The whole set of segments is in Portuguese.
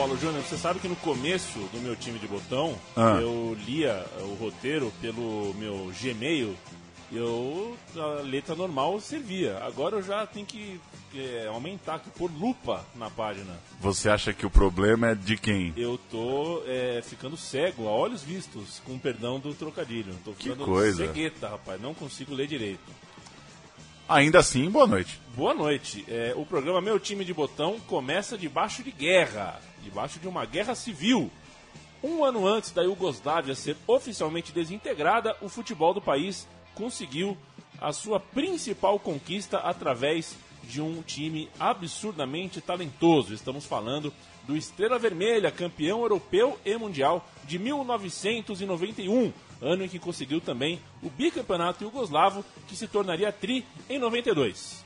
Paulo Júnior, você sabe que no começo do meu time de botão, Ah. eu lia o roteiro pelo meu Gmail e eu, a letra normal servia. Agora eu já tenho que é, aumentar aqui, pôr lupa na página. Você acha que o problema é de quem? Eu tô é, ficando cego, a olhos vistos, com perdão do trocadilho. Tô Que ficando coisa. cegueta, rapaz, não consigo ler direito. Ainda assim, boa noite. Boa noite. É, o programa Meu Time de Botão começa debaixo de guerra, debaixo de uma guerra civil. Um ano antes da Iugoslávia ser oficialmente desintegrada, o futebol do país conseguiu a sua principal conquista através de um time absurdamente talentoso. Estamos falando do Estrela Vermelha, campeão europeu e mundial de 1991, ano em que conseguiu também o bicampeonato iugoslavo, que se tornaria tri em 92.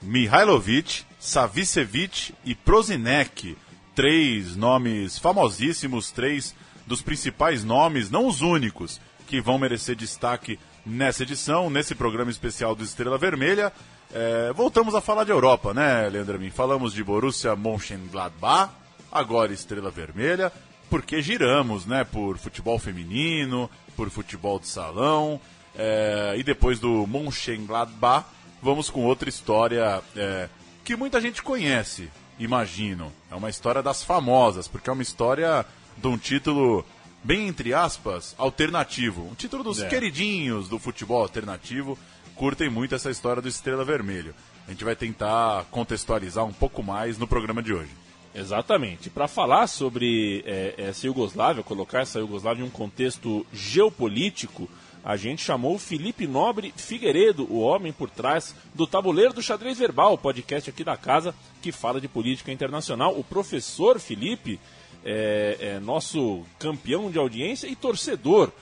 Mihailovic, Savicevic e Prozinec. Três nomes famosíssimos, três dos principais nomes, não os únicos, que vão merecer destaque nessa edição, nesse programa especial do Estrela Vermelha. É, voltamos a falar de Europa, né, Leandro? Falamos de Borussia Mönchengladbach, agora Estrela Vermelha, porque giramos, né, por futebol feminino, por futebol de salão, é, e depois do Mönchengladbach, vamos com outra história é, que muita gente conhece, imagino. É uma história das famosas, porque é uma história de um título, bem entre aspas, alternativo. Um título dos É. queridinhos do futebol alternativo. Curtem muito essa história do Estrela Vermelho. A gente vai tentar contextualizar um pouco mais no programa de hoje. Exatamente. Para falar sobre é, essa Iugoslávia, colocar essa Iugoslávia em um contexto geopolítico, a gente chamou o Felipe Nobre Figueiredo, o homem por trás do Tabuleiro do Xadrez Verbal, podcast aqui da casa que fala de política internacional. O professor Felipe é, é nosso campeão de audiência e torcedor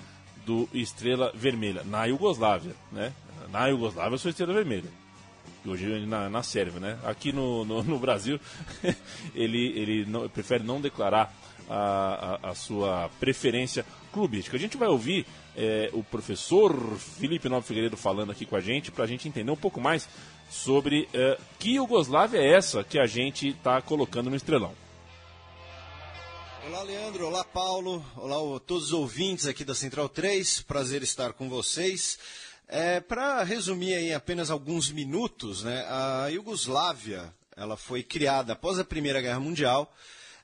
do Estrela Vermelha, na Iugoslávia, né? Na Iugoslávia eu sou Estrela Vermelha. Hoje na, na Sérvia, né? Aqui no, no, no Brasil, ele, ele não- prefere não declarar a, a, a sua preferência clubística. A gente vai ouvir é, o professor Felipe Nobre Figueiredo falando aqui com a gente, para a gente entender um pouco mais sobre é, que Iugoslávia é essa que a gente está colocando no Estrelão. Olá, Leandro. Olá, Paulo. Olá, todos os ouvintes aqui da Central 3. Prazer estar com vocês. É, Para resumir em apenas alguns minutos, né, a Iugoslávia ela foi criada após a Primeira Guerra Mundial.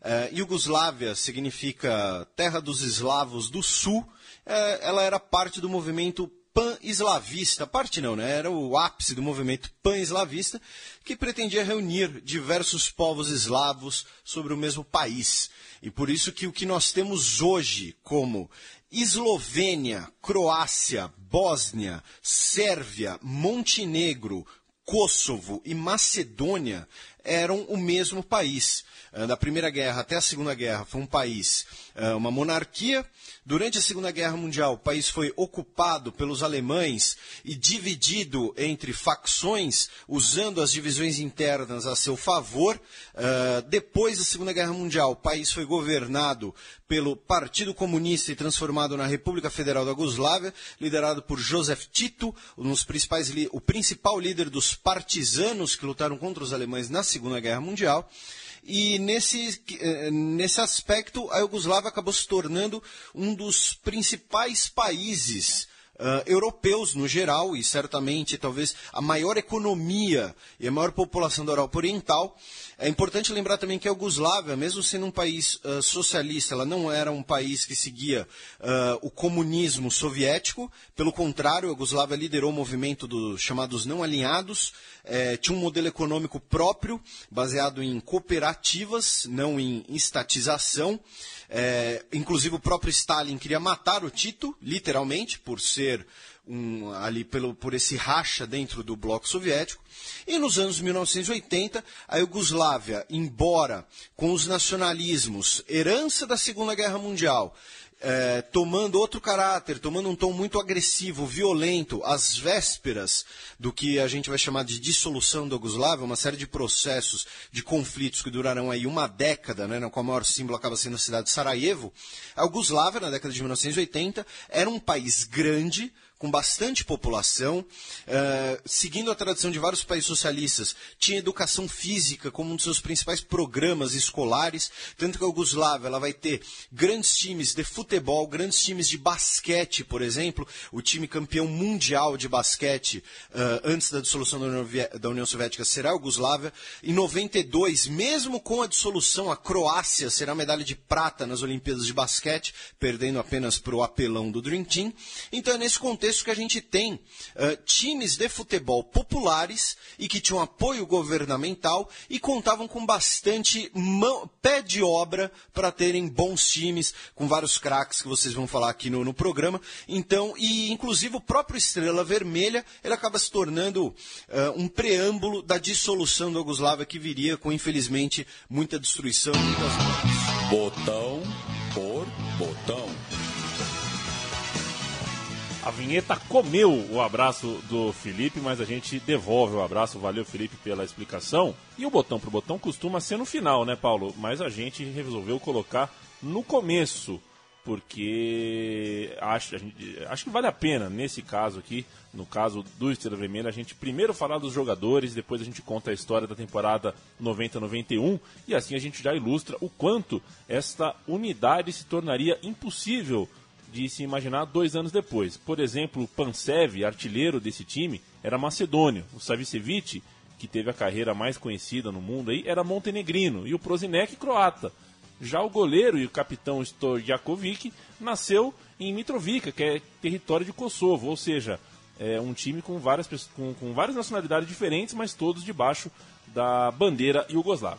É, Iugoslávia significa Terra dos Eslavos do Sul. É, ela era parte do movimento pan-eslavista, parte não, né? Era o ápice do movimento pan-eslavista que pretendia reunir diversos povos eslavos sobre o mesmo país. E por isso que o que nós temos hoje como Eslovênia, Croácia, Bósnia, Sérvia, Montenegro, Kosovo e Macedônia eram o mesmo país. Eh, Da Primeira Guerra até a Segunda Guerra foi um país, eh, uma monarquia. Durante a Segunda Guerra Mundial, o país foi ocupado pelos alemães e dividido entre facções, usando as divisões internas a seu favor. Eh, Depois da Segunda Guerra Mundial, o país foi governado pelo Partido Comunista e transformado na República Federal da Yugoslávia, liderado por Joseph Tito, um o principal líder dos partisanos que lutaram contra os alemães na Segunda Guerra Mundial. E nesse, eh, nesse aspecto, a Iugoslávia acabou se tornando um dos principais países ah, europeus no geral, e certamente talvez a maior economia e a maior população da Europa Oriental. É importante lembrar também que a Iugoslávia, mesmo sendo um país ah, socialista, ela não era um país que seguia ah, o comunismo soviético. Pelo contrário, a Iugoslávia liderou o movimento dos chamados não alinhados. Eh, tinha um modelo econômico próprio, baseado em cooperativas, não em estatização. É, inclusive o próprio Stalin queria matar o Tito, literalmente, por ser um, ali pelo, por esse racha dentro do bloco soviético. E nos anos 1980, a Iugoslávia, embora com os nacionalismos, herança da Segunda Guerra Mundial, é, tomando outro caráter, tomando um tom muito agressivo, violento, às vésperas do que a gente vai chamar de dissolução da Yugoslávia, uma série de processos, de conflitos que durarão aí uma década, né, qual o maior símbolo acaba sendo a cidade de Sarajevo. A Yugoslávia, na década de 1980, era um país grande, com bastante população, uh, seguindo a tradição de vários países socialistas, tinha educação física como um dos seus principais programas escolares, tanto que a Yugoslávia ela vai ter grandes times de futebol, grandes times de basquete, por exemplo, o time campeão mundial de basquete uh, antes da dissolução da União, da União Soviética será a Yugoslávia. Em 92, mesmo com a dissolução, a Croácia será medalha de prata nas Olimpíadas de basquete, perdendo apenas para o apelão do Dream Team. Então é nesse contexto isso que a gente tem uh, times de futebol populares e que tinham apoio governamental e contavam com bastante mão, pé de obra para terem bons times, com vários craques que vocês vão falar aqui no, no, programa. Então, e inclusive o próprio Estrela Vermelha, ele acaba se tornando uh, um preâmbulo da dissolução da Yugoslávia que viria com, infelizmente, muita destruição muitas mortes. Botão por botão. A vinheta comeu o abraço do Felipe, mas a gente devolve o abraço. Valeu, Felipe, pela explicação. E o botão pro botão costuma ser no final, né, Paulo? Mas a gente resolveu colocar no começo, porque acho, gente, acho que vale a pena, nesse caso aqui, no caso do Estrela Vermelha, a gente primeiro falar dos jogadores, depois a gente conta a história da temporada 90-91 e assim a gente já ilustra o quanto esta unidade se tornaria impossível de se imaginar dois anos depois. Por exemplo, Pansev, artilheiro desse time, era macedônio. O Savicevic, que teve a carreira mais conhecida no mundo aí, era montenegrino. E o Prozinec, croata. Já o goleiro e o capitão Stojakovic nasceu em Mitrovica, que é território de Kosovo, ou seja, é um time com várias, com, com várias nacionalidades diferentes, mas todos debaixo da bandeira iugoslava.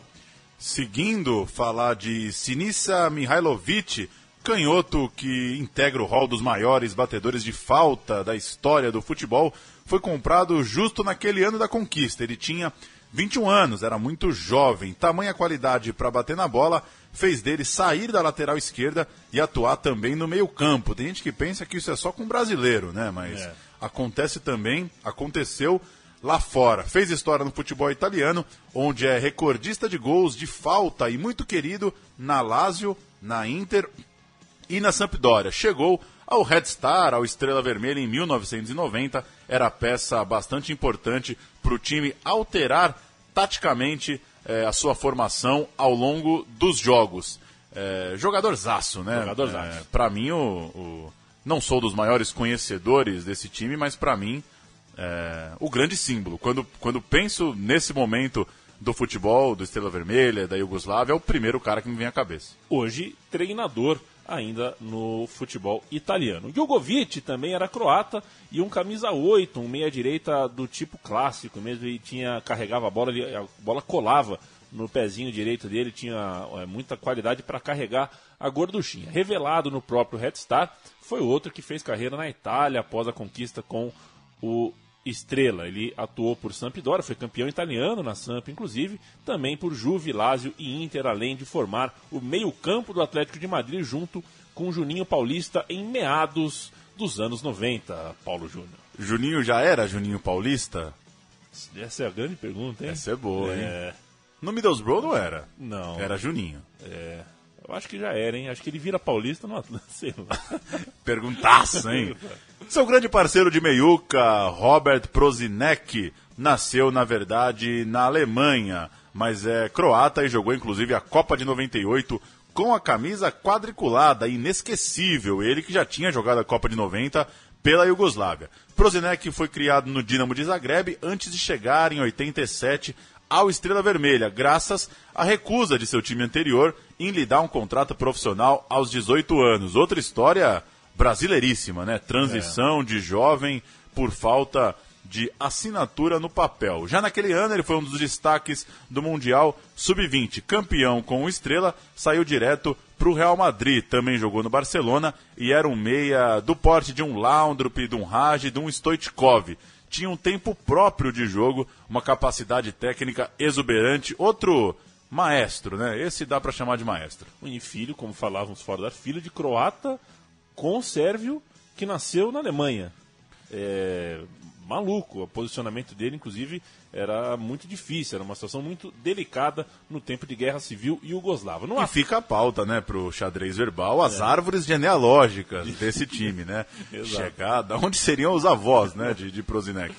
Seguindo falar de Sinisa Mihailovic, canhoto que integra o hall dos maiores batedores de falta da história do futebol, foi comprado justo naquele ano da conquista. Ele tinha 21 anos, era muito jovem. Tamanha qualidade para bater na bola fez dele sair da lateral esquerda e atuar também no meio-campo. Tem gente que pensa que isso é só com brasileiro, né? Mas é. acontece também, aconteceu lá fora. Fez história no futebol italiano, onde é recordista de gols de falta e muito querido na Lazio, na Inter e na Sampdoria. Chegou ao Red Star, ao Estrela Vermelha, em 1990. Era peça bastante importante para o time alterar taticamente eh, a sua formação ao longo dos jogos. Eh, jogador zaço, né? Jogador zaço. Eh, para mim, o, o, não sou dos maiores conhecedores desse time, mas para mim, é, o grande símbolo. Quando, quando penso nesse momento do futebol, do Estrela Vermelha, da Iugoslávia, é o primeiro cara que me vem à cabeça. Hoje, treinador ainda no futebol italiano. Jogovic também era croata e um camisa 8, um meia-direita do tipo clássico mesmo, e tinha, carregava a bola, a bola colava no pezinho direito dele, tinha é, muita qualidade para carregar a gorduchinha. Revelado no próprio Red Star, foi outro que fez carreira na Itália após a conquista com o estrela. Ele atuou por Sampdoria, foi campeão italiano na Samp, inclusive, também por Juve, Lazio e Inter, além de formar o meio-campo do Atlético de Madrid junto com Juninho Paulista em meados dos anos 90, Paulo Júnior. Juninho já era Juninho Paulista? Essa é a grande pergunta, hein? Essa é boa, é... hein? No Middlesbrough não era. Não. Era Juninho. É. Eu acho que já era, hein? Acho que ele vira paulista no Atlântico, sei lá. Perguntaço, hein? Seu grande parceiro de meiuca, Robert Prozinek, nasceu, na verdade, na Alemanha, mas é croata e jogou inclusive a Copa de 98 com a camisa quadriculada, inesquecível. Ele que já tinha jogado a Copa de 90 pela Iugoslávia. Prozinek foi criado no Dinamo de Zagreb antes de chegar em 87 ao Estrela Vermelha, graças à recusa de seu time anterior em lhe dar um contrato profissional aos 18 anos. Outra história brasileiríssima, né? Transição é. de jovem por falta de assinatura no papel. Já naquele ano ele foi um dos destaques do Mundial Sub-20, campeão com o Estrela, saiu direto para o Real Madrid, também jogou no Barcelona e era um meia do porte de um Laundrup, de um Raj, de um Stoichkov tinha um tempo próprio de jogo, uma capacidade técnica exuberante, outro maestro, né? Esse dá para chamar de maestro. E filho, como falávamos fora da filho de croata com o Sérvio, que nasceu na Alemanha. É, maluco, o posicionamento dele, inclusive, era muito difícil, era uma situação muito delicada no tempo de guerra civil iugoslava. Não e fica a pauta, né, pro xadrez verbal, as é. árvores genealógicas desse time, né? Chegada, onde seriam os avós, né, de, de Prozinec?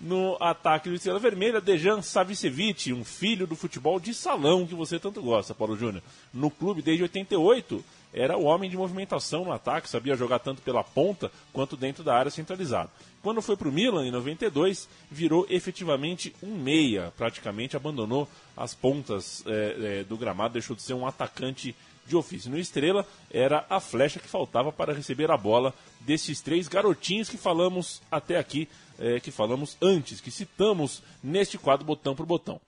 No ataque do Estrela Vermelha, Dejan Savicevic, um filho do futebol de salão que você tanto gosta, Paulo Júnior. No clube desde 88, era o homem de movimentação no ataque, sabia jogar tanto pela ponta quanto dentro da área centralizada. Quando foi para o Milan, em 92, virou efetivamente um meia, praticamente abandonou as pontas é, é, do gramado, deixou de ser um atacante de ofício. No Estrela, era a flecha que faltava para receber a bola desses três garotinhos que falamos até aqui, é, que falamos antes, que citamos neste quadro botão por botão.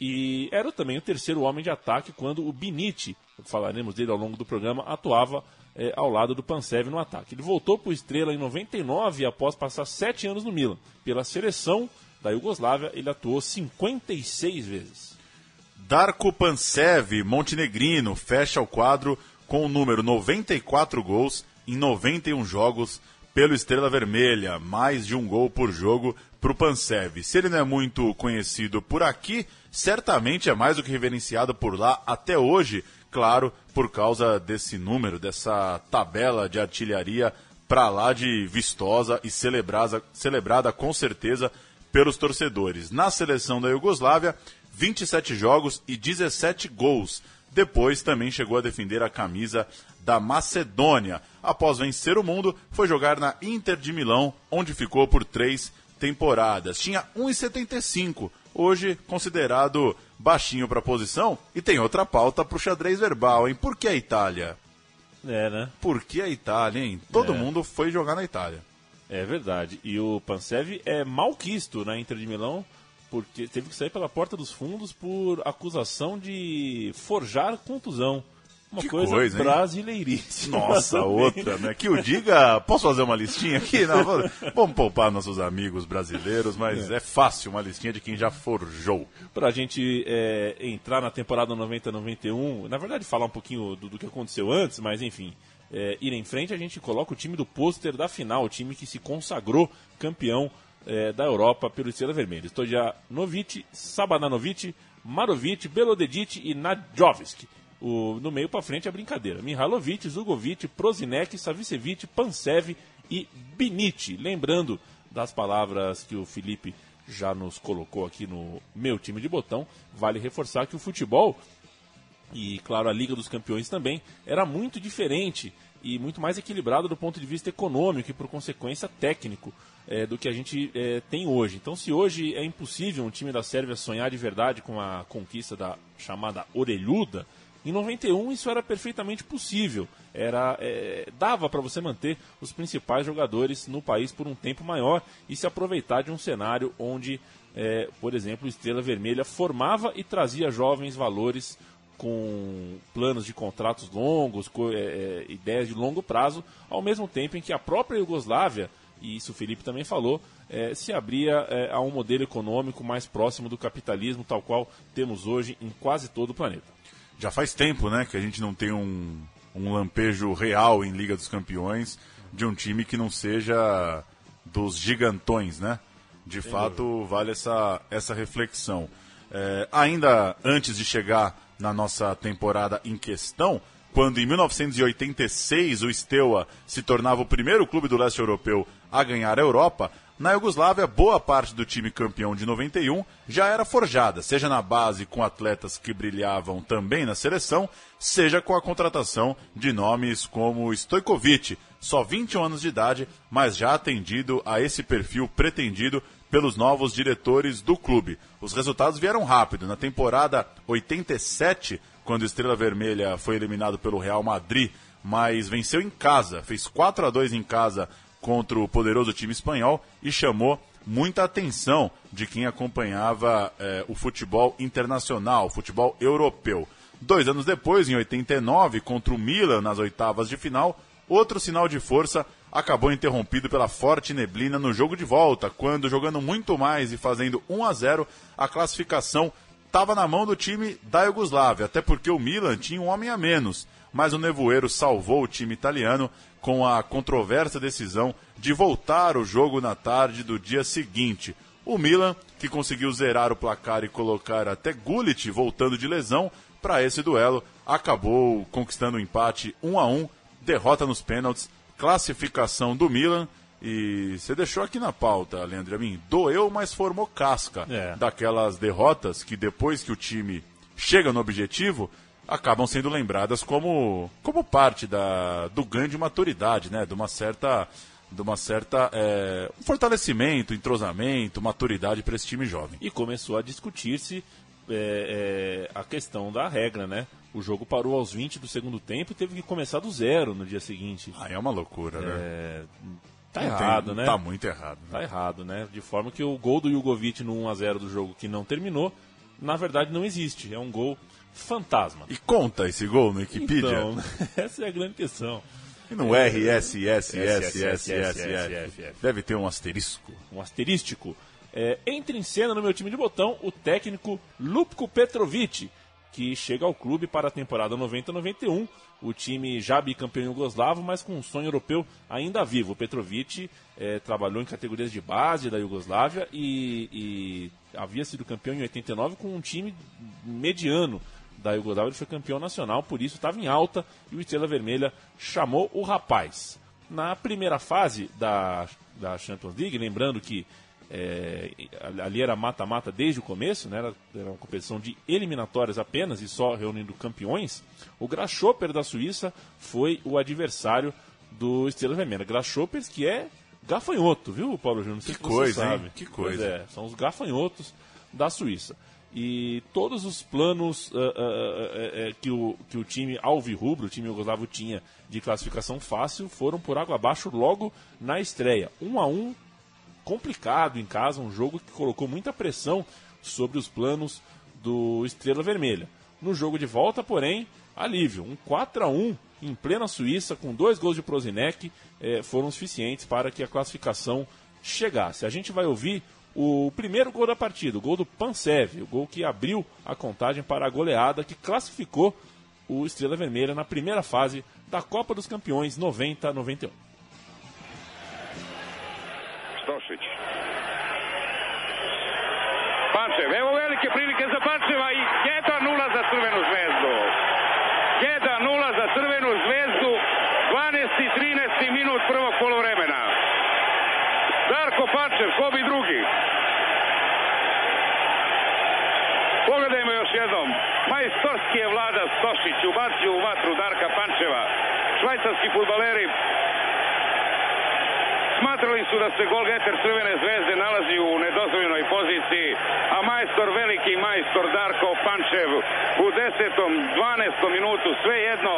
E era também o terceiro homem de ataque quando o Binite, falaremos dele ao longo do programa, atuava é, ao lado do Pansev no ataque. Ele voltou para o Estrela em 99 após passar sete anos no Milan. Pela seleção da Iugoslávia, ele atuou 56 vezes. Darko Pansev, montenegrino, fecha o quadro com o número 94 gols em 91 jogos pelo Estrela Vermelha, mais de um gol por jogo para o Pansev. Se ele não é muito conhecido por aqui, certamente é mais do que reverenciado por lá até hoje, claro, por causa desse número, dessa tabela de artilharia para lá de vistosa e celebrada, celebrada com certeza pelos torcedores. Na seleção da Iugoslávia, 27 jogos e 17 gols. Depois também chegou a defender a camisa da Macedônia. Após vencer o mundo, foi jogar na Inter de Milão, onde ficou por três temporadas. Tinha 1,75, hoje considerado baixinho para a posição. E tem outra pauta para o xadrez verbal, hein? Por que a Itália? É, né? Por que a Itália, hein? Todo é. mundo foi jogar na Itália. É verdade. E o Pansev é malquisto na Inter de Milão, porque teve que sair pela porta dos fundos por acusação de forjar contusão. Uma que coisa, coisa brasileiríssima. Nossa, outra, né? Que o diga. Posso fazer uma listinha aqui? Não, vamos poupar nossos amigos brasileiros, mas é. é fácil uma listinha de quem já forjou. Pra gente é, entrar na temporada 90-91, na verdade, falar um pouquinho do, do que aconteceu antes, mas enfim. É, ir em frente, a gente coloca o time do pôster da final, o time que se consagrou campeão é, da Europa pelo Estrela Vermelha. Stojanovic, Sabananovic, Marovic, Belodedic e Nadjovski. O, no meio para frente é brincadeira. Mihalovic, Zugovic, Prozinec, Savicevic, Pansev e Binit. Lembrando das palavras que o Felipe já nos colocou aqui no meu time de botão, vale reforçar que o futebol e, claro, a Liga dos Campeões também era muito diferente e muito mais equilibrado do ponto de vista econômico e, por consequência, técnico é, do que a gente é, tem hoje. Então, se hoje é impossível um time da Sérvia sonhar de verdade com a conquista da chamada orelhuda, em 91 isso era perfeitamente possível. Era é, dava para você manter os principais jogadores no país por um tempo maior e se aproveitar de um cenário onde, é, por exemplo, Estrela Vermelha formava e trazia jovens valores com planos de contratos longos, com, é, é, ideias de longo prazo, ao mesmo tempo em que a própria Iugoslávia, e isso o Felipe também falou, é, se abria é, a um modelo econômico mais próximo do capitalismo, tal qual temos hoje em quase todo o planeta. Já faz tempo, né, que a gente não tem um, um lampejo real em Liga dos Campeões de um time que não seja dos gigantões, né? De Sem fato, dúvida. vale essa, essa reflexão. É, ainda antes de chegar na nossa temporada em questão, quando em 1986 o Steaua se tornava o primeiro clube do leste europeu a ganhar a Europa, na Iugoslávia, boa parte do time campeão de 91 já era forjada, seja na base com atletas que brilhavam também na seleção, seja com a contratação de nomes como Stojkovic, só 21 anos de idade, mas já atendido a esse perfil pretendido pelos novos diretores do clube. Os resultados vieram rápido. Na temporada 87, quando Estrela Vermelha foi eliminado pelo Real Madrid, mas venceu em casa, fez 4 a 2 em casa contra o poderoso time espanhol e chamou muita atenção de quem acompanhava eh, o futebol internacional, o futebol europeu. Dois anos depois, em 89, contra o Milan nas oitavas de final, outro sinal de força acabou interrompido pela forte neblina no jogo de volta, quando, jogando muito mais e fazendo 1 a 0, a classificação estava na mão do time da Iugoslávia, até porque o Milan tinha um homem a menos, mas o nevoeiro salvou o time italiano com a controversa decisão de voltar o jogo na tarde do dia seguinte. O Milan, que conseguiu zerar o placar e colocar até Gullit voltando de lesão para esse duelo, acabou conquistando o um empate 1 a 1, derrota nos pênaltis, classificação do Milan. E você deixou aqui na pauta, Leandro, a mim, doeu, mas formou casca É. daquelas derrotas que depois que o time chega no objetivo, acabam sendo lembradas como, como parte da, do ganho de maturidade, né? De uma certa, de uma certa é, um fortalecimento, entrosamento, maturidade para esse time jovem. E começou a discutir-se é, é, a questão da regra, né? O jogo parou aos 20 do segundo tempo e teve que começar do zero no dia seguinte. Ah, é uma loucura, né? É, tá Não tem- errado, né? Tá muito errado. né? Tá errado, né? De forma que o gol do Jugovic no 1x0 do jogo que não terminou, na verdade não existe. É um gol fantasma. E conta esse gol no Wikipedia? Então, essa é a grande questão. E no RSSSSSF deve ter um asterisco. um asterístico. É, entra em cena no meu time de botão o técnico Lupko Petrovic, que chega ao clube para a temporada 90-91. O time já bicampeão iugoslavo, mas com um sonho europeu ainda vivo. O Petrovic é, trabalhou em categorias de base da Iugoslávia e, e havia sido campeão em 89 com um time mediano da Iugoslávia. Ele foi campeão nacional, por isso estava em alta e o Estrela Vermelha chamou o rapaz. Na primeira fase da, da Champions League, lembrando que é, ali era mata-mata desde o começo, né? era, era uma competição de eliminatórias apenas e só reunindo campeões. O Grasshopper da Suíça foi o adversário do Estrela Vermelha. Grasshoppers que é gafanhoto, viu, Paulo Júnior? Que coisa, hein? sabe. Que Pois coisa. é, são os gafanhotos da Suíça. E todos os planos ah, ah, eh, que, o, que o time alvirrubro, o time yugoslavo tinha de classificação fácil, foram por água abaixo logo na estreia. Um a um, complicado em casa, um jogo que colocou muita pressão sobre os planos do Estrela Vermelha. No jogo de volta, porém, alívio. Um 4 a 1 em plena Suíça, com dois gols de Prozinec, eh, foram suficientes para que a classificação chegasse. A gente vai ouvir o primeiro gol da partida, o gol do Pansev, o gol que abriu a contagem para a goleada que classificou o Estrela Vermelha na primeira fase da Copa dos Campeões 90-91. Stošić. Pančev, evo velike prilike za Pančeva i 1-0 za Crvenu zvezdu. 1-0 za Crvenu zvezdu, 12. i 13. minut prvog polovremena. Darko Pančev, ko bi drugi? Pogledajmo još jednom. Je Vlada Stošić ubacio u vatru Darka Pančeva. Švajcarski futbaleri Smatrali su da se golgeter Crvene zvezde nalazi u nedozvoljenoj poziciji, a majstor, veliki majstor Darko Pančev u 10. 12. minutu svejedno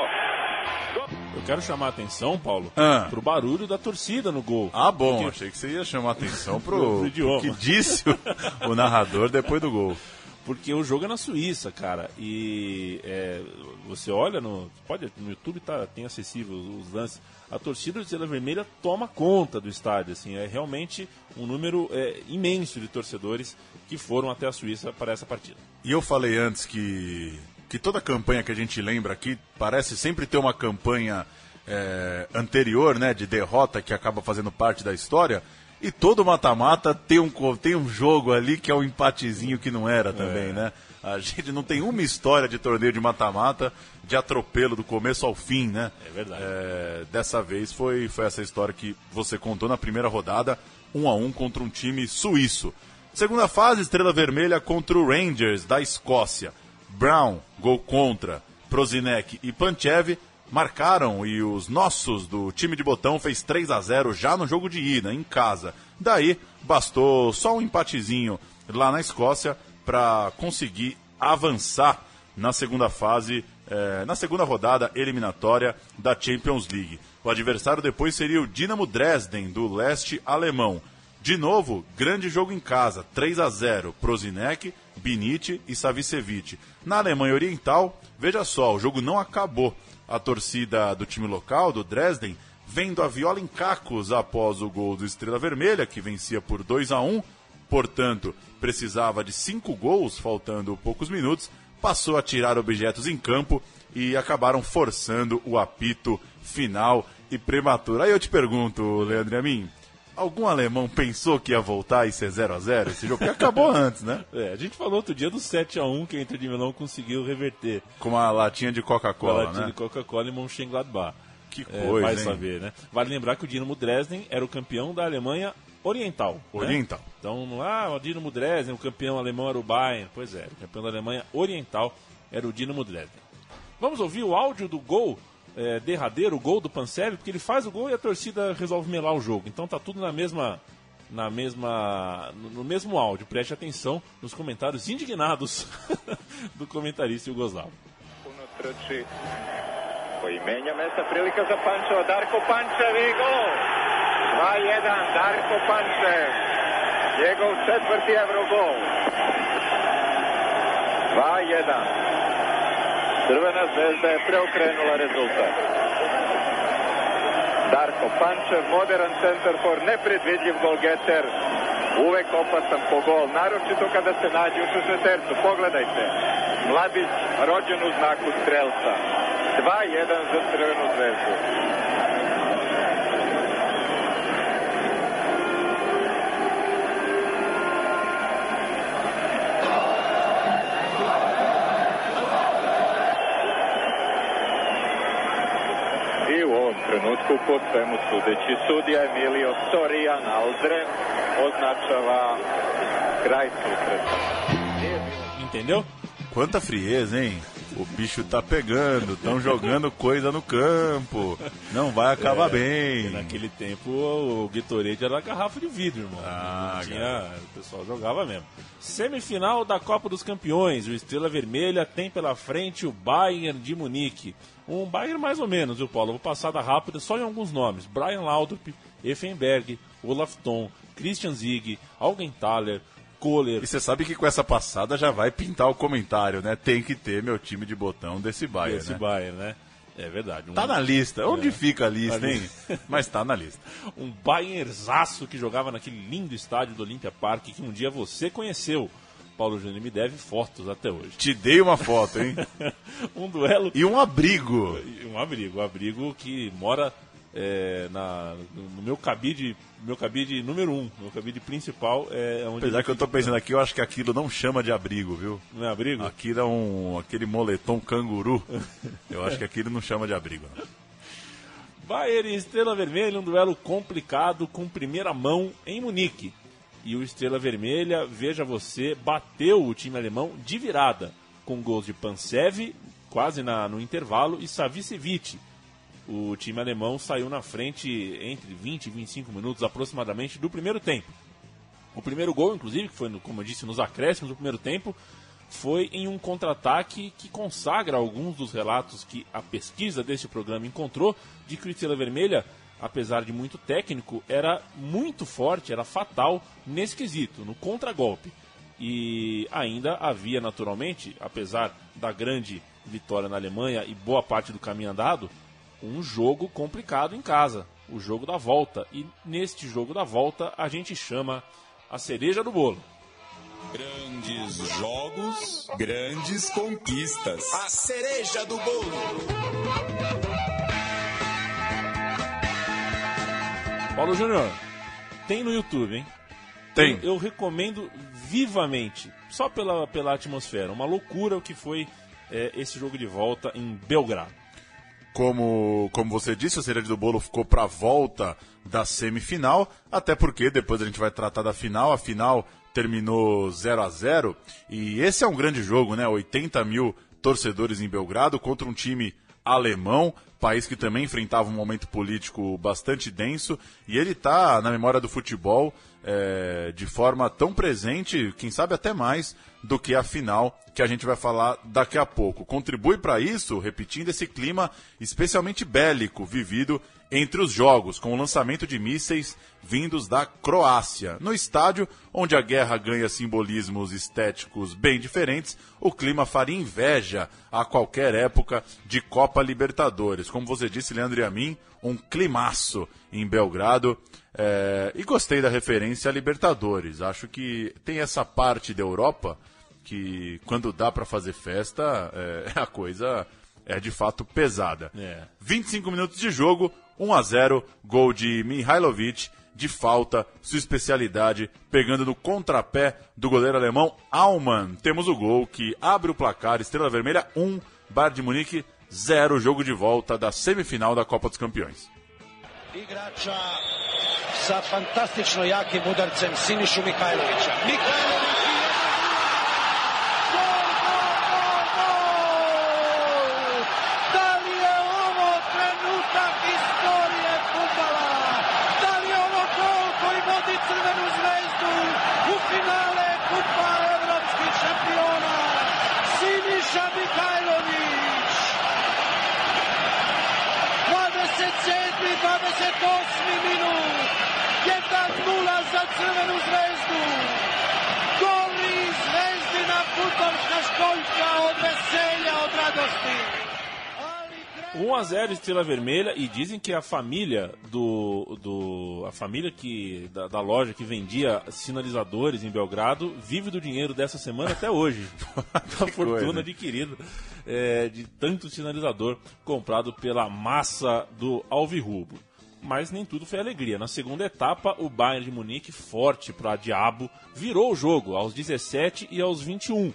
Eu quero chamar a atenção, Paulo, Ah. pro barulho da torcida no gol. Ah, bom, Porque- achei que você ia chamar atenção pro, Pro pro que disse o, o narrador depois do gol. Porque o jogo é na Suíça, cara. E é, você olha no. Pode, no YouTube tá, tem acessível os, os lances. A torcida do Estrela Vermelha toma conta do estádio. Assim, é realmente um número é, imenso de torcedores que foram até a Suíça para essa partida. E eu falei antes que, que toda campanha que a gente lembra aqui parece sempre ter uma campanha é, anterior, né, de derrota que acaba fazendo parte da história. E todo mata-mata tem um, tem um jogo ali que é um empatezinho que não era também, né? A gente não tem uma história de torneio de mata-mata de atropelo do começo ao fim, né? É verdade. É, dessa vez foi, foi essa história que você contou na primeira rodada, um a um contra um time suíço. Segunda fase, Estrela Vermelha contra o Rangers da Escócia. Brown, gol contra. Prozinec e Panchev marcaram e os nossos do time de botão fez 3 a 0 já no jogo de ida, em casa. Daí bastou só um empatezinho lá na Escócia para conseguir avançar na segunda fase, eh, na segunda rodada eliminatória da Champions League. O adversário depois seria o Dinamo Dresden, do leste alemão. De novo, grande jogo em casa, 3 a 0 Prozinec, Binic e Savicevic. Na Alemanha Oriental, veja só, o jogo não acabou. A torcida do time local, do Dresden, vendo a viola em cacos após o gol do Estrela Vermelha, que vencia por 2 a 1 portanto, precisava de cinco gols, faltando poucos minutos, passou a tirar objetos em campo e acabaram forçando o apito final. e prematura. Aí eu te pergunto, Leandro Amin, algum alemão pensou que ia voltar e ser 0x0 esse jogo? Porque acabou antes, né? É, a gente falou outro dia do 7x1 que a Inter de Milão conseguiu reverter. Com uma latinha de Com a Coca-Cola, latinha né? de Coca-Cola e Mönchengladbach. Que É, coisa, vai hein? saber, né? Vale lembrar que o Dinamo Dresden era o campeão da Alemanha Oriental. né? Oriental. Então, ah, o Dinamo Dresden, o campeão alemão era o Bayern. Pois é, o campeão da Alemanha Oriental era o Dinamo Dresden. Vamos ouvir o áudio do gol é, derradeiro, o gol do Pansev, porque ele faz o gol e a torcida resolve melar o jogo. Então tá tudo na mesma na mesma no, mesmo áudio. Preste atenção nos comentários indignados do comentarista Yugoslavo. koji menja mesta, prilika za Pančeva, Darko Pančev i gol! 2-1, Darko Pančev, njegov četvrti Evrogol. 2-1. Crvena zvezda je preokrenula rezultat. Darko Pančev, modern center for nepredvidljiv golgeter, uvek opasan po gol, naročito kada se nađe u 16 Pogledajte, Mladić rođen u znaku strelca. 2-1 za Crvenu zvezdu. Trenutku, po svemu sudeći, sudija Emilio Sorijan Aldren označava kraj susreta. Entendeu? Quanta frieza, hein? O bicho tá pegando, estão jogando coisa no campo. Não vai acabar E bem. naquele tempo o Gatorade era garrafa de vidro, irmão. Ah, Tinha, o pessoal jogava mesmo. Semifinal da Copa dos Campeões. O Estrela Vermelha tem pela frente o Bayern de Munique. Um Bayern mais ou menos, viu, Paulo? Vou passada rápida só em alguns nomes. Brian Laudrup, Effenberg, Olaf Thon, Christian Zieg, Augenthaler, Kohler. E você sabe que com essa passada já vai pintar o comentário, né? Tem que ter meu time de botão desse Bayern, Esse né? Bayern, né? É verdade. Um, Tá na lista. Onde É. fica a lista, Tá hein? Mas tá na lista. um Bayernzaço que jogava naquele lindo estádio do Olympia Park que um dia você conheceu. Paulo Júnior me deve fotos até hoje. Te dei uma foto, hein? um duelo E um abrigo. um abrigo, um abrigo que mora é, na, no meu cabide, meu cabide número um, meu cabide principal é onde Apesar que eu tô pensando aqui, eu acho que aquilo não chama de abrigo, viu? não é abrigo. Aquilo é um aquele moletom canguru. Eu acho que aquilo não chama de abrigo. Bayern e Estrela Vermelha, um duelo complicado com primeira mão em Munique. E o Estrela Vermelha, veja você, bateu o time alemão de virada, com gols de Pansev, quase na, no intervalo, e Savicevic. O time alemão saiu na frente entre 20 e 25 minutos aproximadamente do primeiro tempo. O primeiro gol, inclusive, que foi, como eu disse, nos acréscimos do primeiro tempo, foi em um contra-ataque que consagra alguns dos relatos que a pesquisa deste programa encontrou de que Vermelha, apesar de muito técnico, era muito forte, era fatal nesse quesito, no contragolpe. E ainda havia, naturalmente, apesar da grande vitória na Alemanha e boa parte do caminho andado, um jogo complicado em casa, o jogo da volta. E neste jogo da volta a gente chama a cereja do bolo. Grandes jogos, grandes conquistas. A cereja do bolo. Paulo Júnior, tem no YouTube, hein? Tem. Eu, eu recomendo vivamente, só pela, pela atmosfera. Uma loucura o que foi é, esse jogo de volta em Belgrado. Como, como você disse, a cereja do bolo ficou para a volta da semifinal, até porque depois a gente vai tratar da final. A final terminou 0 a 0 e esse é um grande jogo, né? 80 mil torcedores em Belgrado contra um time alemão, país que também enfrentava um momento político bastante denso, e ele está na memória do futebol é, de forma tão presente, quem sabe até mais, do que a final que a gente vai falar daqui a pouco. Contribui para isso, repetindo esse clima especialmente bélico vivido entre os jogos, com o lançamento de mísseis vindos da Croácia. No estádio, onde a guerra ganha simbolismos estéticos bem diferentes, o clima faria inveja a qualquer época de Copa Libertadores. Como você disse, Leandro e a mim, um climaço em Belgrado. É, e gostei da referência a Libertadores. Acho que tem essa parte da Europa que, quando dá para fazer festa, é, a coisa é de fato pesada. É. 25 minutos de jogo, 1 a 0 gol de Mihailovic, de falta, sua especialidade, pegando no contrapé do goleiro alemão Alman. Temos o gol que abre o placar, Estrela Vermelha 1, Bayern de Munique 0, jogo de volta da semifinal da Copa dos Campeões. Igrača sa fantastično jakim udarcem Sinišu Mihajlovića. Mihajlović 1 a 0 Estrela Vermelha e dizem que a família do, do a família que da, da loja que vendia sinalizadores em Belgrado vive do dinheiro dessa semana até hoje. da fortuna coisa. adquirida é, de tanto sinalizador comprado pela massa do Alvirrubo. Mas nem tudo foi alegria. Na segunda etapa, o Bayern de Munique, forte para diabo, virou o jogo aos 17 e aos 21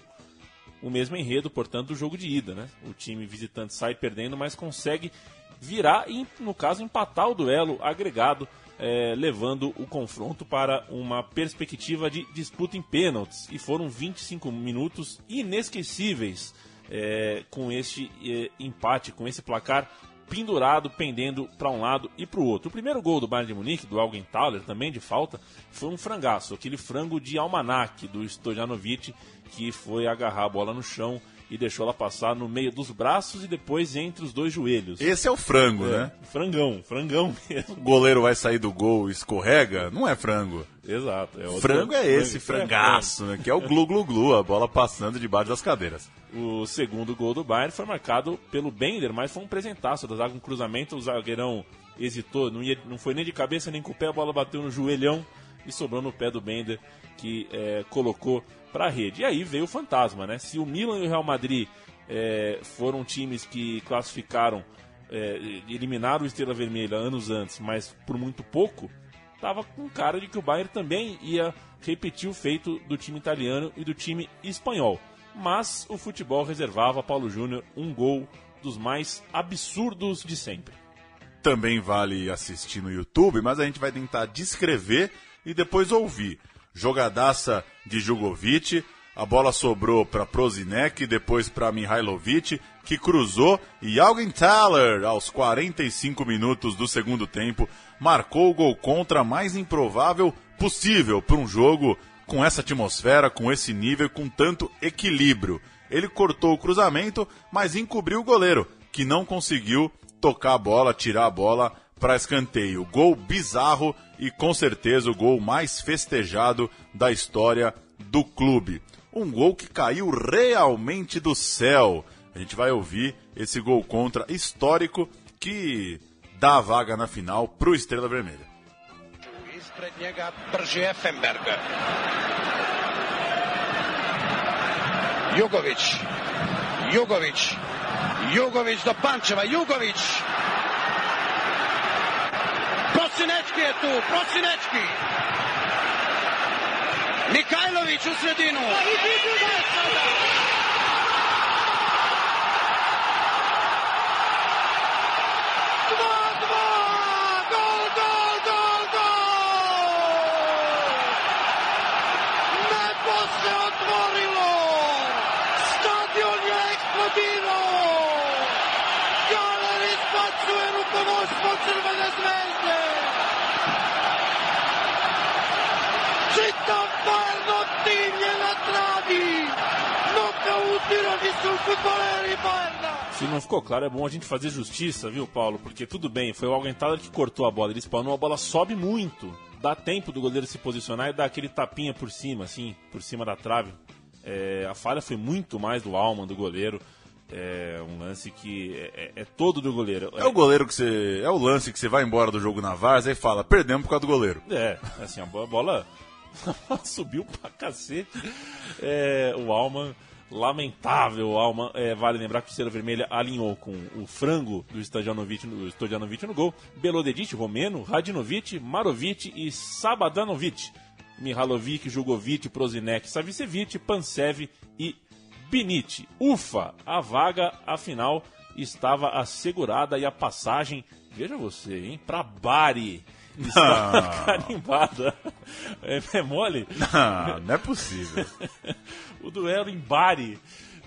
o mesmo enredo, portanto, do jogo de ida, né? O time visitante sai perdendo, mas consegue virar e, no caso, empatar o duelo agregado, eh, levando o confronto para uma perspectiva de disputa em pênaltis. E foram 25 minutos inesquecíveis eh, com este eh, empate, com esse placar pendurado, pendendo para um lado e para o outro. O primeiro gol do Bayern de Munique, do Augenthaler, também de falta, foi um frangaço, aquele frango de almanac do Stojanovic, que foi agarrar a bola no chão e deixou ela passar no meio dos braços e depois entre os dois joelhos. Esse é o frango, né? Frangão, frangão mesmo. O goleiro vai sair do gol e escorrega, não é frango. Exato. É Frango é esse, frangaço, né? Que é o glu-glu-glu, a bola passando debaixo das cadeiras. O segundo gol do Bayern foi marcado pelo Bender, mas foi um presentaço da zaga, um cruzamento, o zagueirão hesitou, não, ia, não foi nem de cabeça nem com o pé, a bola bateu no joelhão e sobrou no pé do Bender, que é, colocou para a rede. E aí veio o fantasma, né? Se o Milan e o Real Madrid é, foram times que classificaram, é, eliminaram o Estrela Vermelha anos antes, mas por muito pouco, tava com cara de que o Bayern também ia repetir o feito do time italiano e do time espanhol. Mas o futebol reservava a Paulo Júnior um gol dos mais absurdos de sempre. Também vale assistir no YouTube, mas a gente vai tentar descrever e depois ouvir. Jogadaça de Jugovic, a bola sobrou para Prozinek, depois para Mihailovic, que cruzou e Augenthaler, aos 45 minutos do segundo tempo, marcou o gol contra mais improvável possível para um jogo com essa atmosfera, com esse nível, com tanto equilíbrio. Ele cortou o cruzamento, mas encobriu o goleiro, que não conseguiu tocar a bola, tirar a bola para escanteio. Gol bizarro e com certeza o gol mais festejado da história do clube. Um gol que caiu realmente do céu. A gente vai ouvir esse gol contra histórico que dá a vaga na final para o Estrela Vermelha. Ispred njega brži Effenberg. Jugović. Jugović. Jugović do Pančeva. Jugović. Prosinečki je tu. Prosinečki. Mikajlović u sredinu. I vidi ga je sada. Se não ficou claro, é bom a gente fazer justiça, viu, Paulo? Porque tudo bem, foi o Augenthaler que cortou a bola, ele spawnou, a bola sobe muito. Dá tempo do goleiro se posicionar e dar aquele tapinha por cima, assim, por cima da trave. É, a falha foi muito mais do Alman, do goleiro. É um lance que é, é- é todo do goleiro. É o goleiro que você. É o lance que você vai embora do jogo na Varsa e fala, perdemos por causa do goleiro. É, assim, a bo- a bola subiu pra cacete. É, o Alman lamentável. Alma, é, vale lembrar que o Estrela Vermelha alinhou com o frango do Stojanovic, no, Stojanovic no gol, Belodedic, Romeno, Radinovic, Marovic e Sabadanovic. Mihalovic, Jugovic, Prozinec, Savicevic, Pansev e Binit. Ufa, a vaga, afinal, estava assegurada e a passagem, veja você, hein, para Bari. Está carimbada. É, é mole? Não, não é possível. o duelo em Bari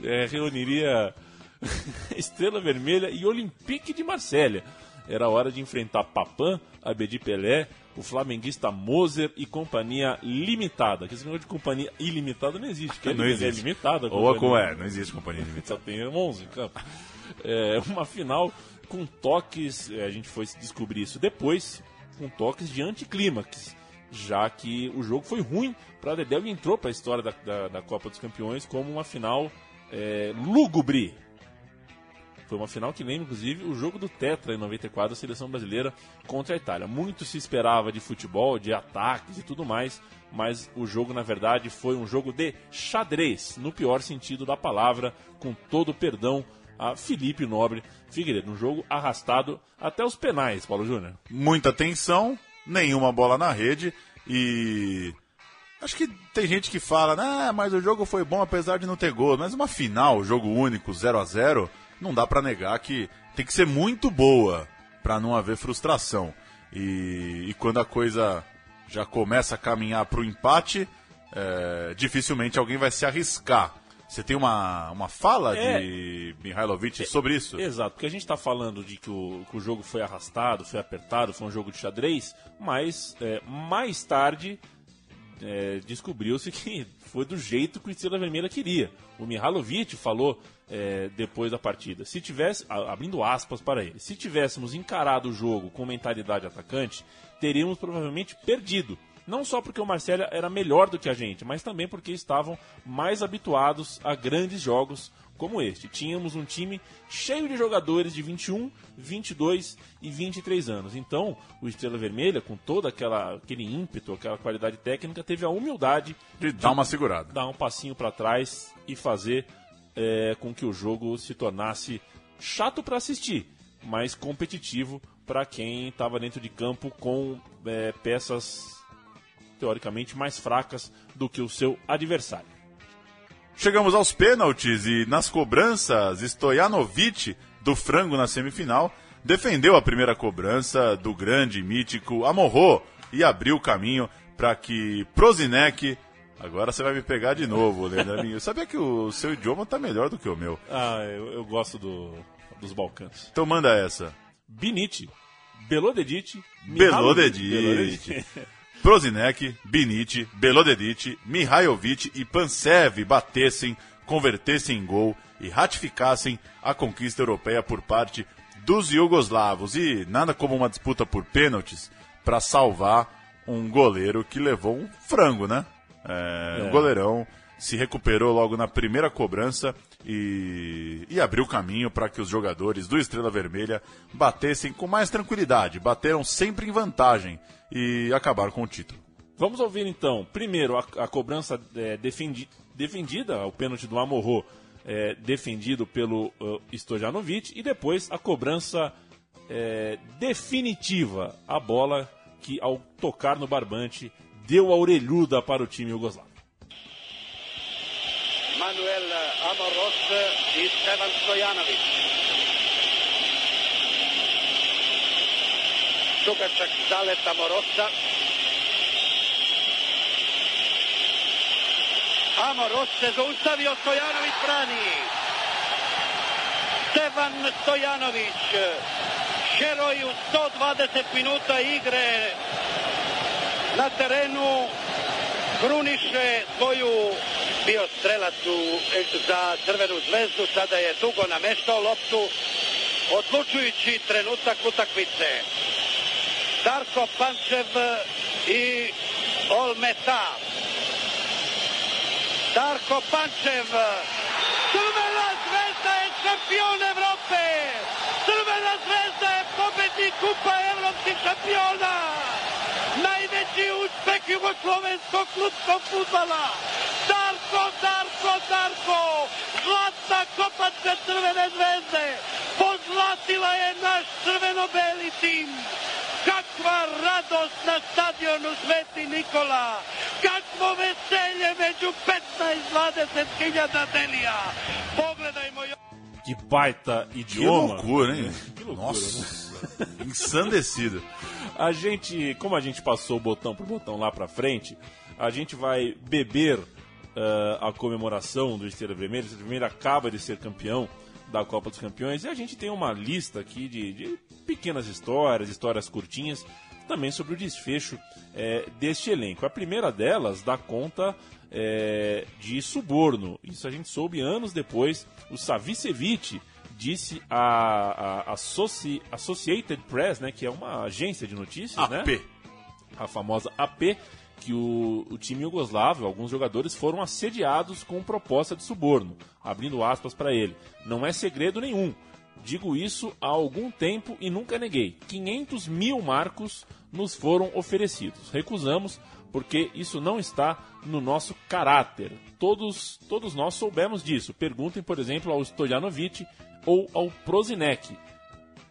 é, reuniria Estrela Vermelha e Olympique de Marselha. Era hora de enfrentar Papan, Abedi Pelé, o flamenguista Moser e companhia limitada. Que esse negócio de companhia ilimitada não existe. Que Não é existe. limitada. a Ou a com é, não existe companhia limitada. Só tem 11 em campo. É, uma final com toques, é, a gente foi descobrir isso depois, com toques de anticlímax, já que o jogo foi ruim para Dedéu e entrou para a história da, da, da Copa dos Campeões como uma final é, lúgubre. Foi uma final que lembra, inclusive, o jogo do Tetra em 94 da seleção brasileira contra a Itália. Muito se esperava de futebol, de ataques e tudo mais, mas o jogo, na verdade, foi um jogo de xadrez, no pior sentido da palavra, com todo o perdão a Felipe Nobre Figueiredo. Um jogo arrastado até os penais, Paulo Júnior. Muita tensão, nenhuma bola na rede e. Acho que tem gente que fala, ah, mas o jogo foi bom apesar de não ter gol. Mas uma final, jogo único, 0 a 0 não dá pra negar que tem que ser muito boa pra não haver frustração. E, e quando a coisa já começa a caminhar pro empate, é, dificilmente alguém vai se arriscar. Você tem uma, uma fala É. de Mihailovic sobre isso? Exato, porque a gente está falando de que o, que o jogo foi arrastado, foi apertado, foi um jogo de xadrez, mas é, mais tarde é, descobriu-se que foi do jeito que o Estrela Vermelha queria. O Mihalovic falou é, depois da partida, se tivesse, abrindo aspas para ele, se tivéssemos encarado o jogo com mentalidade atacante, teríamos provavelmente perdido. Não só porque o Marcelo era melhor do que a gente, mas também porque estavam mais habituados a grandes jogos como este. Tínhamos um time cheio de jogadores de 21, 22 e 23 anos. Então, o Estrela Vermelha, com todo aquela, aquele ímpeto, aquela qualidade técnica, teve a humildade De dar uma segurada. dar um passinho para trás e fazer é, com que o jogo se tornasse chato para assistir, mas competitivo para quem estava dentro de campo com é, peças teoricamente mais fracas do que o seu adversário. Chegamos aos pênaltis e nas cobranças, Stojanovic, do frango na semifinal, defendeu a primeira cobrança do grande mítico Amorro e abriu o caminho para que Prozinec. Agora você vai me pegar de novo, Leandro. Eu sabia que o seu idioma tá melhor do que o meu. Ah, eu, eu gosto do- dos Balcãs. Então manda essa. Binit, Belodedic, Belodedic. Prozinec, Binit, Belodedic, Mihailovic e Pansev batessem, convertessem em gol e ratificassem a conquista europeia por parte dos iugoslavos. E nada como uma disputa por pênaltis para salvar um goleiro que levou um frango, né? É, Um É. goleirão se recuperou logo na primeira cobrança e, e abriu caminho para que os jogadores do Estrela Vermelha batessem com mais tranquilidade, bateram sempre em vantagem e acabaram com o título. Vamos ouvir então, primeiro, a, a cobrança é, defendi- defendida, o pênalti do Amorro é, defendido pelo uh, Stojanovic, e depois a cobrança é, definitiva, a bola que ao tocar no barbante deu a orelhuda para o time jugoslavo. Manuel Amoros e Stevan Stojanovic. Dugačak zalet Amorosa. Amoros se zaustavio, Stojanovic brani. Stevan Stojanovic, heroj u 120 minuta igre na terenu kruniše svoju bio strelac u, za crvenu zvezdu, sada je dugo nameštao loptu, odlučujući trenutak utakmice. Darko Pančev i Olmeta. Darko Pančev, Crvena zvezda je šampion Evrope! Crvena zvezda je pobednik kupa evropskih šampiona! Najveći uspeh jugoslovenskog klubskog futbala! Darko, Darko, Darko! kopačka Crvene zvezde. Pozlatila je naš crveno-beli tim. Kakva radost na stadionu Sveti Nikola. Kakvo veselje među 15-20 hiljada delija. Pogledajmo još. Que baita Que idioma. loucura, hein? Que loucura, né? Nossa, ensandecido. A gente, como a gente passou o botão pro botão lá pra frente, a gente vai beber ah, a comemoração do Estrela Vermelha. O Estrela Vermelha acaba de ser campeão da Copa dos Campeões e a gente tem uma lista aqui de, de pequenas histórias, histórias curtinhas, também sobre o desfecho eh, deste elenco. A primeira delas dá conta eh, de suborno. Isso a gente soube anos depois. O Savicevic disse a, a Associ- Associated Press, né, que é uma agência de notícias, né? AP. a famosa AP, que o, o time yugoslavo, alguns jogadores foram assediados com proposta de suborno, abrindo aspas para ele. Não é segredo nenhum. Digo isso há algum tempo e nunca neguei. 500 mil marcos nos foram oferecidos. Recusamos porque isso não está no nosso caráter. Todos, todos nós soubemos disso. Perguntem, por exemplo, ao Stojanovic ou ao Prozinec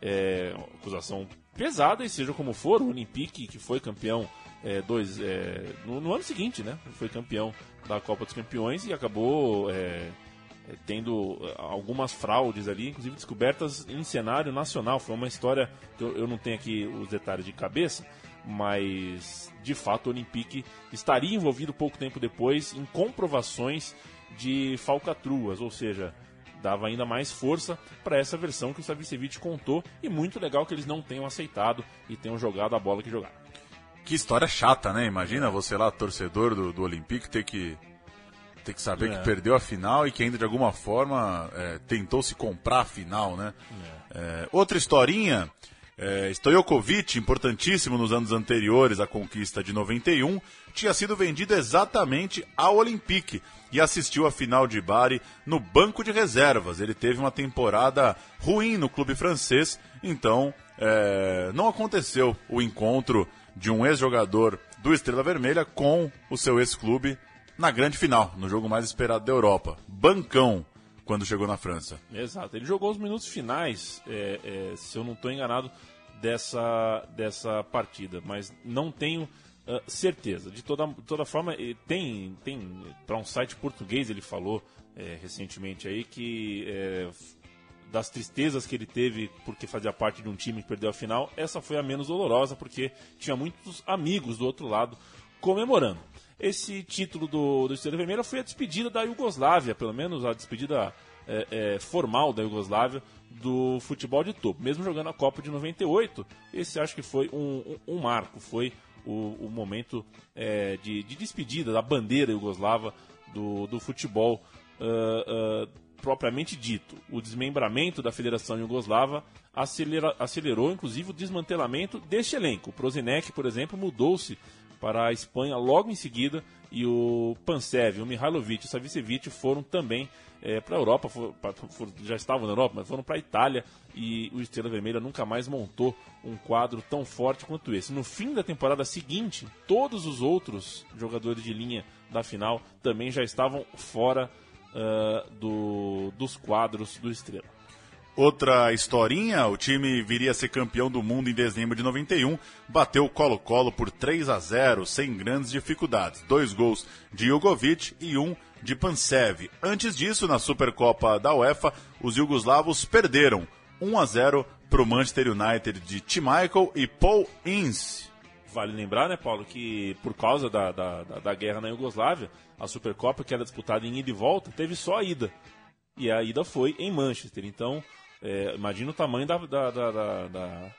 é, acusação pesada e seja como for, o Olympique que foi campeão é, dois, é, no, no ano seguinte, né? Foi campeão da Copa dos Campeões e acabou é, é, tendo é, algumas fraudes ali, inclusive descobertas em cenário nacional. Foi uma história que eu, eu não tenho aqui os detalhes de cabeça, mas de fato o Olympique estaria envolvido pouco tempo depois em comprovações de falcatruas, ou seja, dava ainda mais força para essa versão que o Savicevic contou e muito legal que eles não tenham aceitado e tenham jogado a bola que jogaram. Que história chata, né? Imagina você lá, torcedor do, do Olympique, ter que, ter que saber É. que perdeu a final e que ainda de alguma forma é, tentou se comprar a final, né? É, outra historinha, é, Stojkovic, importantíssimo nos anos anteriores à conquista de 91, tinha sido vendido exatamente ao Olympique e assistiu a final de Bari no banco de reservas. Ele teve uma temporada ruim no clube francês, então é, não aconteceu o encontro de um ex-jogador do Estrela Vermelha com o seu ex-clube na grande final, no jogo mais esperado da Europa. Bancão, quando chegou na França. Exato, ele jogou os minutos finais, é, é, se eu não estou enganado, dessa, dessa partida, mas não tenho ah, certeza. De toda, toda forma, tem, tem para um site português ele falou eh, recentemente aí que f- das tristezas que ele teve porque fazia parte de um time que perdeu a final, essa foi a menos dolorosa porque tinha muitos amigos do outro lado comemorando. Esse título do, do Estrela Vermelha foi a despedida da Iugoslávia, pelo menos a despedida é, é, formal da Iugoslávia do futebol de topo. Mesmo jogando a Copa de 98, esse acho que foi um, um- um marco, foi o, o momento é, de, de despedida da bandeira iugoslava do, do futebol ah, ah, propriamente dito. O desmembramento da Federação Iugoslava acelera- acelerou, inclusive, o desmantelamento deste elenco. O Prozinec, por exemplo, mudou-se para a Espanha logo em seguida e o Pansev, o Mihailovic e o Savicevic foram também para a Europa, for- pra- for- já estavam na Europa, mas foram para a Itália e o Estrela Vermelha nunca mais montou um quadro tão forte quanto esse. No fim da temporada seguinte, todos os outros jogadores de linha da final também já estavam fora ah, do- dos quadros do Estrela. Outra historinha, o time viria a ser campeão do mundo em dezembro de 91, bateu o Colo-Colo por 3 a 0 sem grandes dificuldades. Dois gols de Jugovic e um de Pansev. Antes disso, na Supercopa da UEFA, os iugoslavos perderam 1 a 0 para o Manchester United de T. Michael e Paul Ince. Vale lembrar, né, Paulo, que por causa da, da, da- guerra na Iugoslávia, a Supercopa, que era disputada em ida e volta, teve só a ida. E a ida foi em Manchester. Então, é, imagina o tamanho da, da, da, da, da-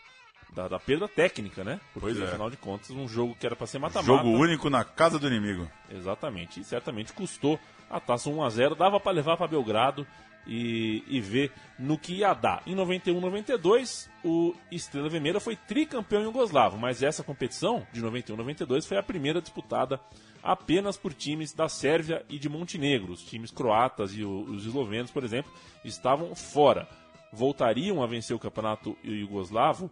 da- da perda técnica, né? Porque, Pois é. afinal de contas, um jogo que era para ser mata-mata. Jogo único na casa do inimigo. Exatamente. E certamente custou a taça 1 a 0 Dava para levar para Belgrado e, e ver no que ia dar. Em 91 92, o Estrela Vermelha foi tricampeão iugoslavo, mas essa competição de 91 92 foi a primeira disputada apenas por times da Sérvia e de Montenegro. Os times croatas e os eslovenos, por exemplo, estavam fora. Voltariam a vencer o campeonato iugoslavo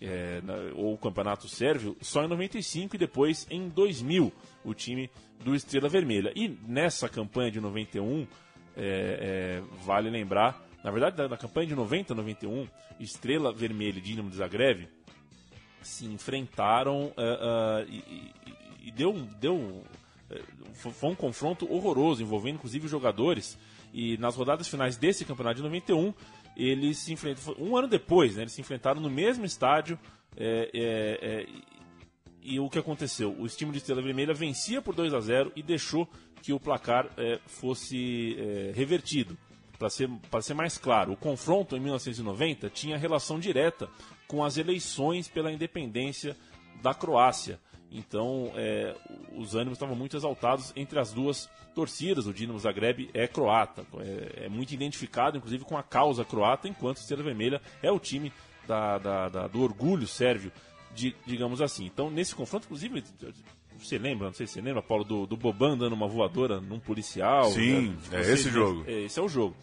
é, ou o campeonato sérvio só em 95 e depois em 2000 o time do Estrela Vermelha. E nessa campanha de 91 é, é, vale lembrar, na verdade, da, da campanha de 90 91, Estrela Vermelha e Dinamo de Zagreb se enfrentaram uh, uh, e, e, e, deu, deu foi um confronto horroroso, envolvendo inclusive jogadores. E nas rodadas finais desse campeonato de 91, eles se enfrentaram. Um ano depois, né, eles se enfrentaram no mesmo estádio. É, é, é, e o que aconteceu? O time de Estrela Vermelha vencia por 2 a 0 e deixou que o placar é, fosse é, revertido. Para ser, ser mais claro, o confronto em 1990 tinha relação direta com as eleições pela independência da Croácia. Então, é, os ânimos estavam muito exaltados entre as duas torcidas. O Dinamo Zagreb é croata, é, é, muito identificado, inclusive, com a causa croata, enquanto o Estrela Vermelha é o time da, da, da, do orgulho sérvio, de, digamos assim. Então, nesse confronto, inclusive, você lembra, não sei se você lembra, Paulo, do, do Boban dando uma voadora num policial? Sim, né? é esse jogo. É, esse é o jogo.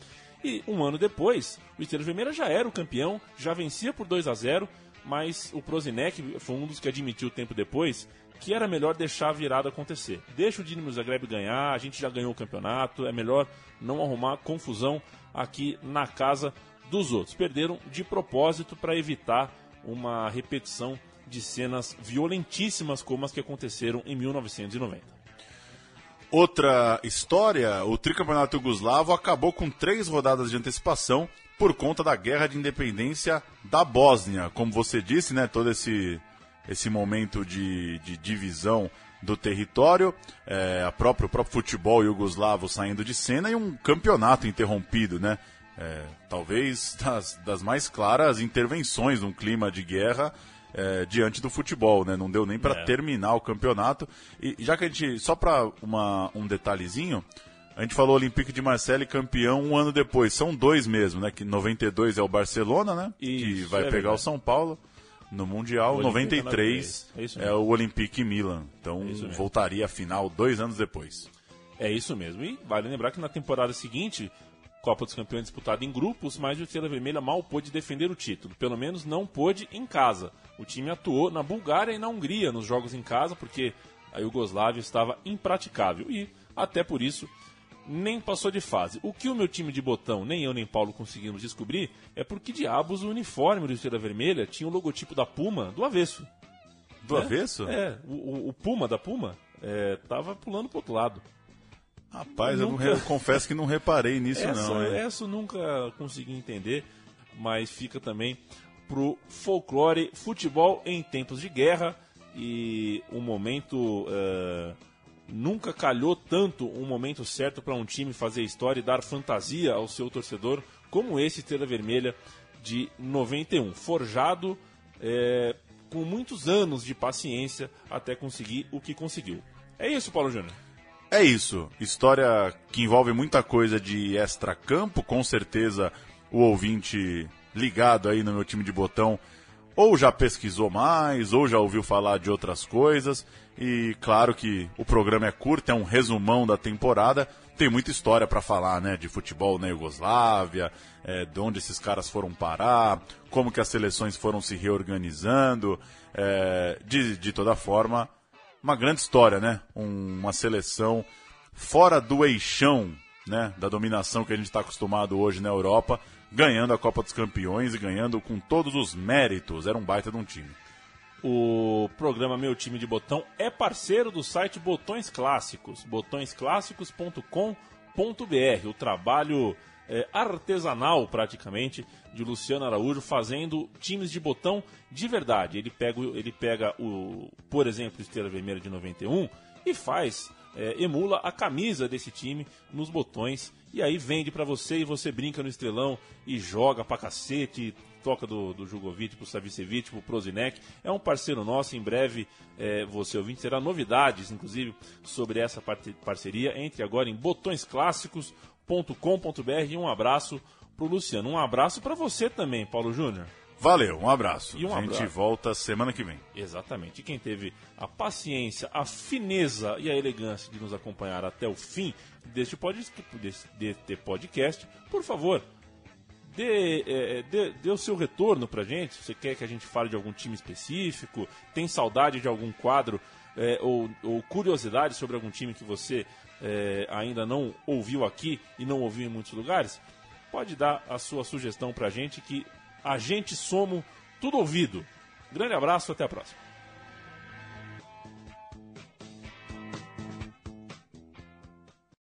E um ano depois, o Estrela Vermelha já era o campeão, já vencia por 2 a 0 mas o Prozinec foi um dos que admitiu tempo depois que era melhor deixar a virada acontecer. Deixa o Dinamo Zagreb ganhar, a gente já ganhou o campeonato, é melhor não arrumar confusão aqui na casa dos outros. Perderam de propósito para evitar uma repetição de cenas violentíssimas como as que aconteceram em 1990. Outra história, o tricampeonato Yugoslavo acabou com três rodadas de antecipação por conta da guerra de independência da Bósnia. Como você disse, né, todo esse, esse momento de, de divisão do território, é, a própria, o próprio futebol iugoslavo saindo de cena e um campeonato interrompido, né? É, talvez das, das mais claras intervenções num clima de guerra é, diante do futebol, né? Não deu nem para é. terminar o campeonato. E já que a gente, só para um detalhezinho, a gente falou Olympique de Marseille campeão um ano depois. São dois mesmo, né? Que 92 é o Barcelona, né? Isso, que vai é pegar verdade. o São Paulo no Mundial. O 93 é, é o Olympique Milan. Então é voltaria à final dois anos depois. É isso mesmo. E vale lembrar que na temporada seguinte, Copa dos Campeões disputada em grupos, mas o Estrela Vermelha mal pôde defender o título. Pelo menos não pôde em casa. O time atuou na Bulgária e na Hungria nos jogos em casa, porque a Iugoslávia estava impraticável. E, até por isso, nem passou de fase. O que o meu time de botão, nem eu nem Paulo conseguimos descobrir, é por que diabos o uniforme do Estrela Vermelha tinha o logotipo da Puma do avesso. Do né? avesso? É, o, o, Puma da Puma é, tava pulando pro outro lado. Rapaz, eu, nunca... eu, confesso que não reparei nisso essa, não. Hein? Essa eu nunca consegui entender, mas fica também pro folclore futebol em tempos de guerra e um momento uh, nunca calhou tanto um momento certo para um time fazer história e dar fantasia ao seu torcedor como esse Estrela Vermelha de 91, forjado é, com muitos anos de paciência até conseguir o que conseguiu. É isso, Paulo Júnior. É isso. História que envolve muita coisa de extra-campo, com certeza o ouvinte ligado aí no meu time de botão ou já pesquisou mais, ou já ouviu falar de outras coisas. E claro que o programa é curto, é um resumão da temporada. Tem muita história para falar, né? De futebol na Iugoslávia, é, de onde esses caras foram parar, como que as seleções foram se reorganizando. É, de, de toda forma, uma grande história, né? Um, uma seleção fora do eixão, né? Da dominação que a gente está acostumado hoje na Europa, ganhando a Copa dos Campeões e ganhando com todos os méritos. Era um baita de um time. O programa Meu Time de Botão é parceiro do site Botões Clássicos, botõesclássicos.com.br. O trabalho é, artesanal, praticamente, de Luciano Araújo fazendo times de botão de verdade. Ele pega, ele pega o, por exemplo, Estrela Vermelha de 91 e faz, é, emula a camisa desse time nos botões e aí vende para você e você brinca no estrelão e joga pra cacete, toca do, do Jugovic pro Savicevic, pro Prozinec. É um parceiro nosso, em breve é, você ouvinte terá novidades, inclusive, sobre essa parceria. Entre agora em botõesclássicos.com.br e um abraço pro Luciano. Um abraço para você também, Paulo Júnior. Valeu, um abraço. E um a gente abraço. volta semana que vem. Exatamente. E quem teve a paciência, a fineza e a elegância de nos acompanhar até o fim deste, pod, deste podcast, por favor, dê, é, dê, dê o seu retorno pra gente. Se você quer que a gente fale de algum time específico, tem saudade de algum quadro é, ou, ou curiosidade sobre algum time que você é, ainda não ouviu aqui e não ouviu em muitos lugares, pode dar a sua sugestão pra gente que a gente somos tudo ouvido. Grande abraço, até a próxima.